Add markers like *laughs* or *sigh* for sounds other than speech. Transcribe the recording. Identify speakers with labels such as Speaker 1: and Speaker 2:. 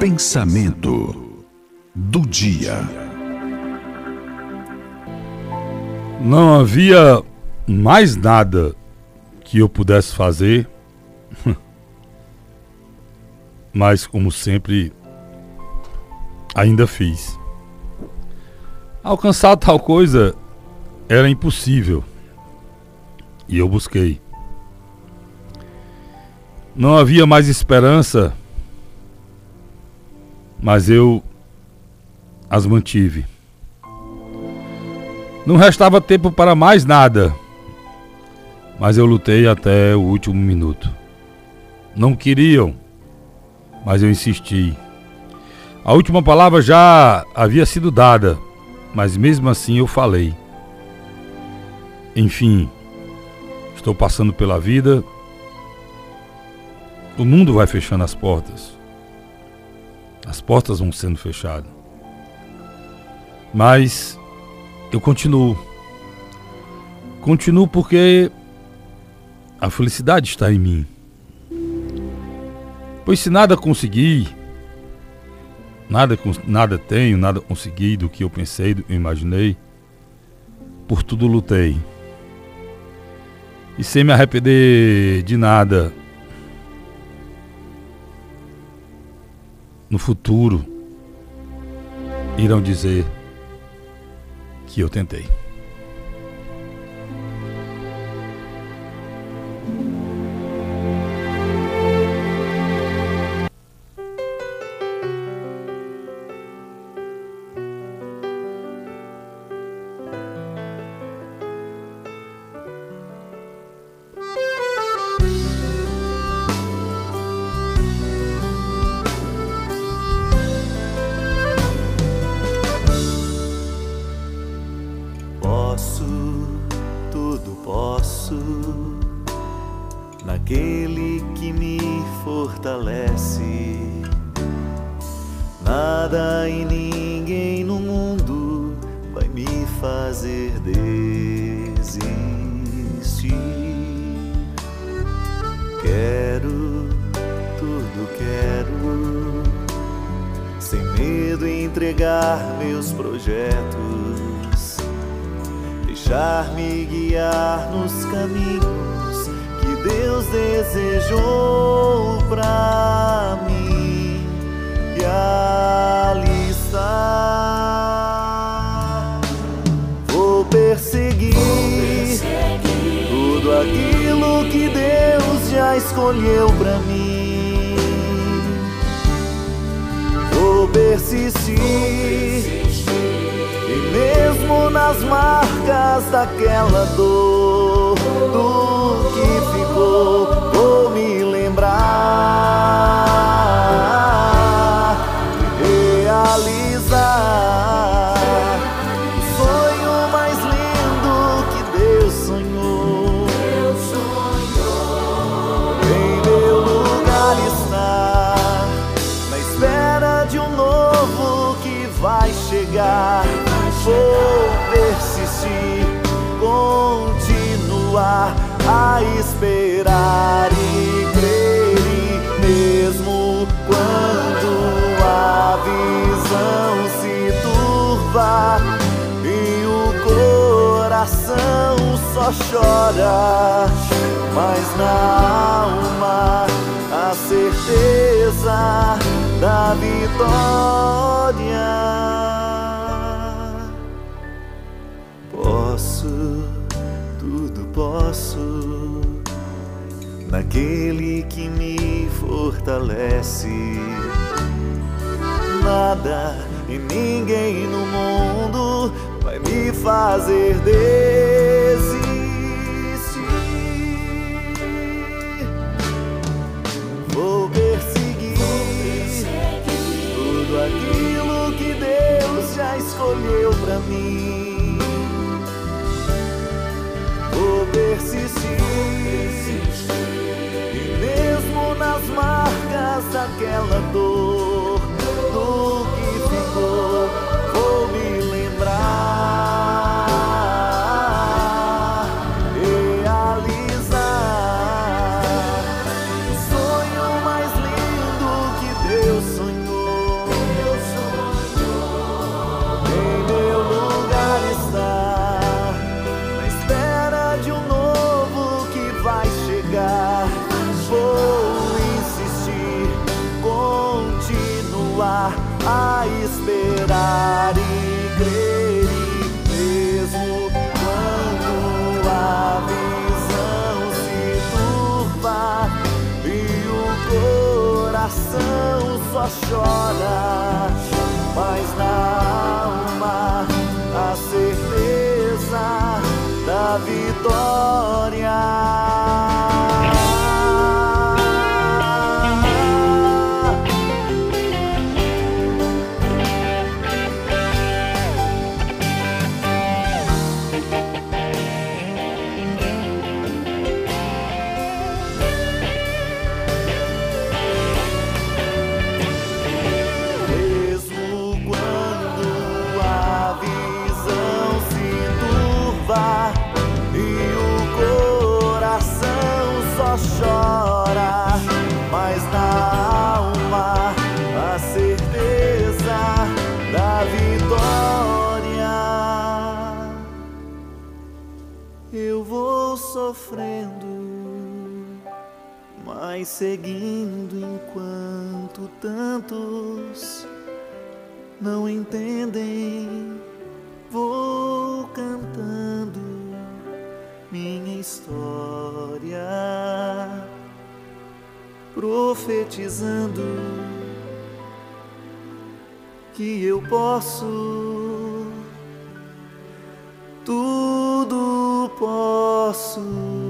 Speaker 1: Pensamento do dia.
Speaker 2: Não havia mais nada que eu pudesse fazer, *laughs* mas como sempre, ainda fiz. Alcançar tal coisa era impossível e eu busquei. Não havia mais esperança mas eu as mantive. Não restava tempo para mais nada, mas eu lutei até o último minuto. Não queriam, mas eu insisti. A última palavra já havia sido dada, mas mesmo assim eu falei. Enfim, estou passando pela vida. O mundo vai fechando as portas. As portas vão sendo fechadas. Mas eu continuo. Continuo porque a felicidade está em mim. Pois se nada consegui, nada, nada tenho, nada consegui do que eu pensei, do que eu imaginei, por tudo lutei. E sem me arrepender de nada, no futuro irão dizer que eu tentei.
Speaker 3: Naquele que me fortalece. Nada e ninguém no mundo vai me fazer desistir. Quero, tudo quero, sem medo entregar meus projetos, deixar-me guiar nos caminhos Deus desejou pra mim e ali está. Vou perseguir, Vou perseguir tudo aquilo que Deus já escolheu pra mim. Vou persistir. E mesmo nas marcas daquela dor, do que vou persistir, continuar a esperar e crer, mesmo quando a visão se turva e o coração só chora, mas na alma naquele que me fortalece. Nada e ninguém no mundo vai me fazer desistir. A esperar e crer, e mesmo quando a visão se turva e o coração só chora, mas na alma a certeza da vitória. Eu vou sofrendo mas seguindo enquanto tantos não entendem. Vou cantando minha história, profetizando que eu posso, tudo posso.